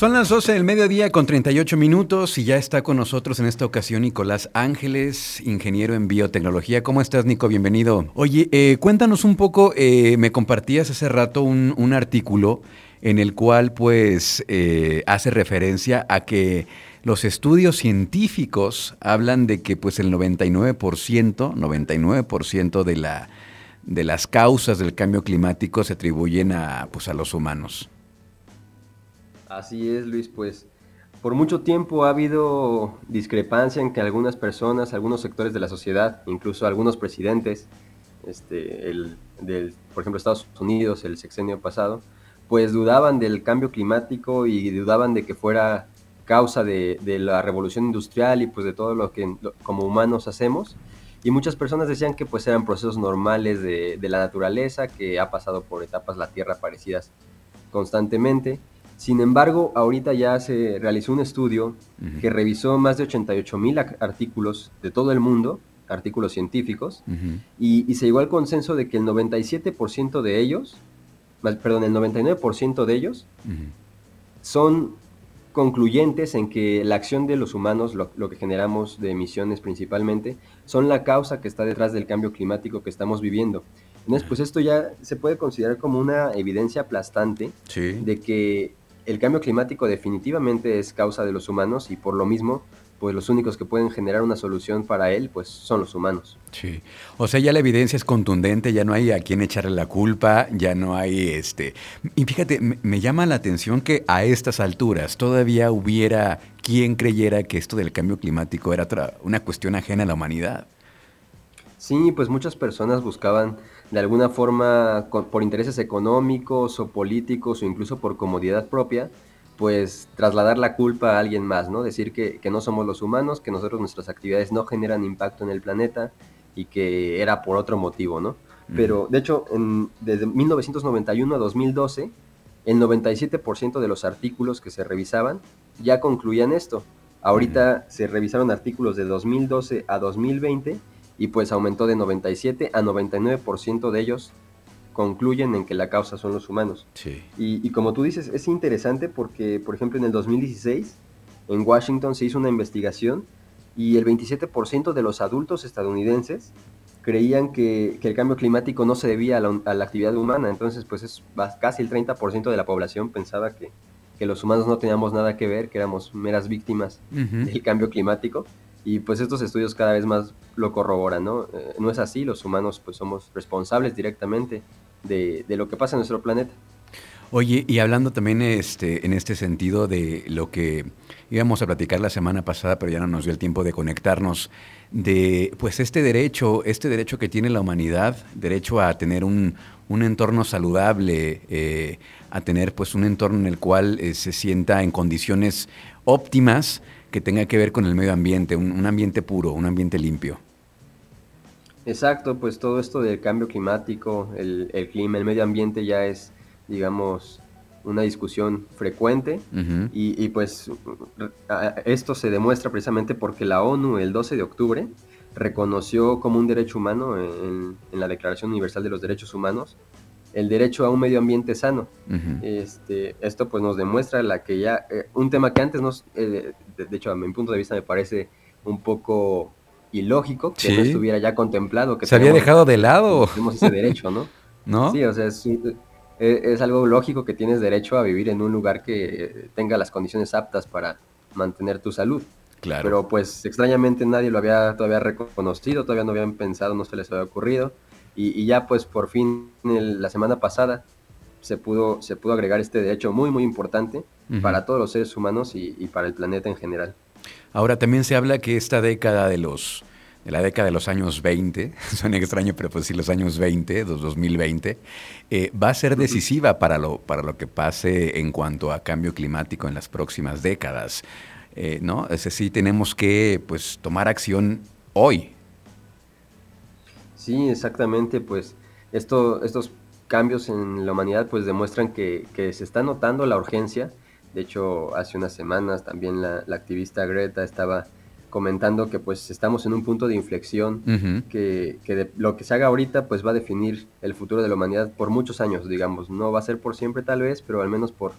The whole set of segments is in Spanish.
Son las 12 del mediodía con 38 minutos y ya está con nosotros en esta ocasión Nicolás Ángeles, ingeniero en biotecnología. ¿Cómo estás, Nico? Bienvenido. Oye, eh, cuéntanos un poco, eh, me compartías hace rato un, artículo en el cual pues eh, hace referencia a que los estudios científicos hablan de que pues el 99%, 99% de, la, de las causas del cambio climático se atribuyen a, pues, a los humanos. Así es, Luis, pues por mucho tiempo ha habido discrepancia en que algunas personas, algunos sectores de la sociedad, incluso algunos presidentes, este, el, por ejemplo Estados Unidos el sexenio pasado, pues dudaban del cambio climático y dudaban de que fuera causa de, la revolución industrial y pues de todo lo que como humanos hacemos. Y muchas personas decían que pues eran procesos normales de, de la naturaleza, que ha pasado por etapas la Tierra parecidas constantemente sin embargo, ahorita ya se realizó un estudio que revisó más de 88 mil artículos de todo el mundo, artículos científicos, y, se llegó al consenso de que el 97% de ellos, perdón, el 99% de ellos son concluyentes en que la acción de los humanos, lo, que generamos de emisiones principalmente, son la causa que está detrás del cambio climático que estamos viviendo. Entonces, pues esto ya se puede considerar como una evidencia aplastante de que el cambio climático definitivamente es causa de los humanos y por lo mismo, pues los únicos que pueden generar una solución para él, pues son los humanos. Sí. O sea, ya la evidencia es contundente, ya no hay a quién echarle la culpa, ya no hay este. Y fíjate, me, llama la atención que a estas alturas todavía hubiera quien creyera que esto del cambio climático era una cuestión ajena a la humanidad. Sí, pues muchas personas buscaban de alguna forma por intereses económicos o políticos o incluso por comodidad propia, pues trasladar la culpa a alguien más, ¿no? Decir que, que, no somos los humanos, que nosotros nuestras actividades no generan impacto en el planeta y que era por otro motivo, ¿no? Pero de hecho, en, desde 1991 a 2012, el 97% de los artículos que se revisaban ya concluían esto. Ahorita se revisaron artículos de 2012 a 2020 y pues aumentó de 97 a 99% de ellos concluyen en que la causa son los humanos. Sí. Y, como tú dices, es interesante porque, por ejemplo, en el 2016 en Washington se hizo una investigación y el 27% de los adultos estadounidenses creían que, el cambio climático no se debía a la, actividad humana. Entonces, pues es casi el 30% de la población pensaba que, los humanos no teníamos nada que ver, que éramos meras víctimas del cambio climático. Y pues estos estudios cada vez más lo corroboran, ¿no? Eh, no es así, los humanos pues somos responsables directamente de, lo que pasa en nuestro planeta. Oye, y hablando también este, en este sentido de lo que íbamos a platicar la semana pasada, pero ya no nos dio el tiempo de conectarnos, de pues este derecho, este derecho que tiene la humanidad, derecho a tener un, entorno saludable, eh, a tener pues un entorno en el cual eh, se sienta en condiciones óptimas, que tenga que ver con el medio ambiente, un, ambiente puro, un ambiente limpio. Exacto, pues todo esto del cambio climático, el, clima, el medio ambiente ya es, digamos, una discusión frecuente y, pues esto se demuestra precisamente porque la ONU el 12 de octubre reconoció como un derecho humano en, la Declaración Universal de los Derechos Humanos el derecho a un medio ambiente sano. este, esto pues nos demuestra la que ya, eh, un tema que antes nos, eh, de, hecho a mi punto de vista me parece un poco ilógico que no estuviera ya contemplado. Que Se había dejado de lado. Tenemos ese derecho, ¿no? ¿No? Sí, o sea, es, eh, es, algo lógico que tienes derecho a vivir en un lugar que tenga las condiciones aptas para mantener tu salud. Claro. Pero pues extrañamente nadie lo había todavía reconocido, todavía no habían pensado, no se les había ocurrido. Y, ya pues por fin la semana pasada se pudo, se pudo agregar este derecho muy muy importante para todos los seres humanos y, para el planeta en general. Ahora también se habla que esta década de los de la década de los años 20, suena extraño, pero pues sí, los años 20, 2020, eh, va a ser decisiva para lo, para lo que pase en cuanto a cambio climático en las próximas décadas. Eh, ¿no? Es decir, tenemos que pues, tomar acción hoy, Sí, exactamente, pues esto, estos cambios en la humanidad pues demuestran que, se está notando la urgencia. De hecho, hace unas semanas también la, activista Greta estaba comentando que pues estamos en un punto de inflexión, que, lo que se haga ahorita pues va a definir el futuro de la humanidad por muchos años, digamos. No va a ser por siempre tal vez, pero al menos por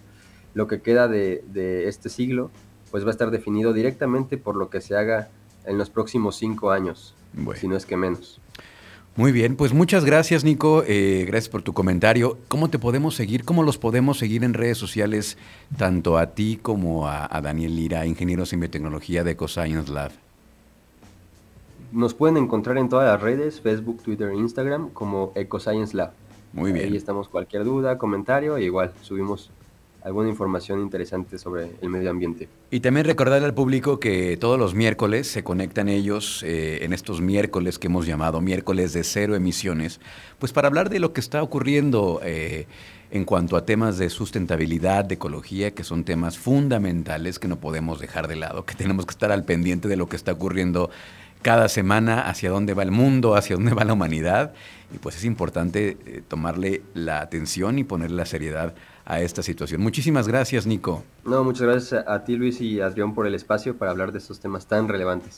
lo que queda de, este siglo, pues va a estar definido directamente por lo que se haga en los próximos cinco años, si no es que menos. Muy bien, pues muchas gracias Nico, eh, gracias por tu comentario. ¿Cómo te podemos seguir? ¿Cómo los podemos seguir en redes sociales, tanto a ti como a, Daniel Lira, ingenieros en biotecnología de EcoScience Lab? Nos pueden encontrar en todas las redes, Facebook, Twitter, Instagram, como EcoScience Lab. Muy bien. Ahí estamos cualquier duda, comentario, igual subimos alguna información interesante sobre el medio ambiente. Y también recordarle al público que todos los miércoles se conectan ellos eh, en estos miércoles que hemos llamado miércoles de cero emisiones, pues para hablar de lo que está ocurriendo eh, en cuanto a temas de sustentabilidad, de ecología, que son temas fundamentales que no podemos dejar de lado, que tenemos que estar al pendiente de lo que está ocurriendo cada semana, hacia dónde va el mundo, hacia dónde va la humanidad, y pues es importante eh, tomarle la atención y ponerle la seriedad a esta situación. Muchísimas gracias, Nico. No, muchas gracias a ti, Luis y Adrián, por el espacio para hablar de estos temas tan relevantes.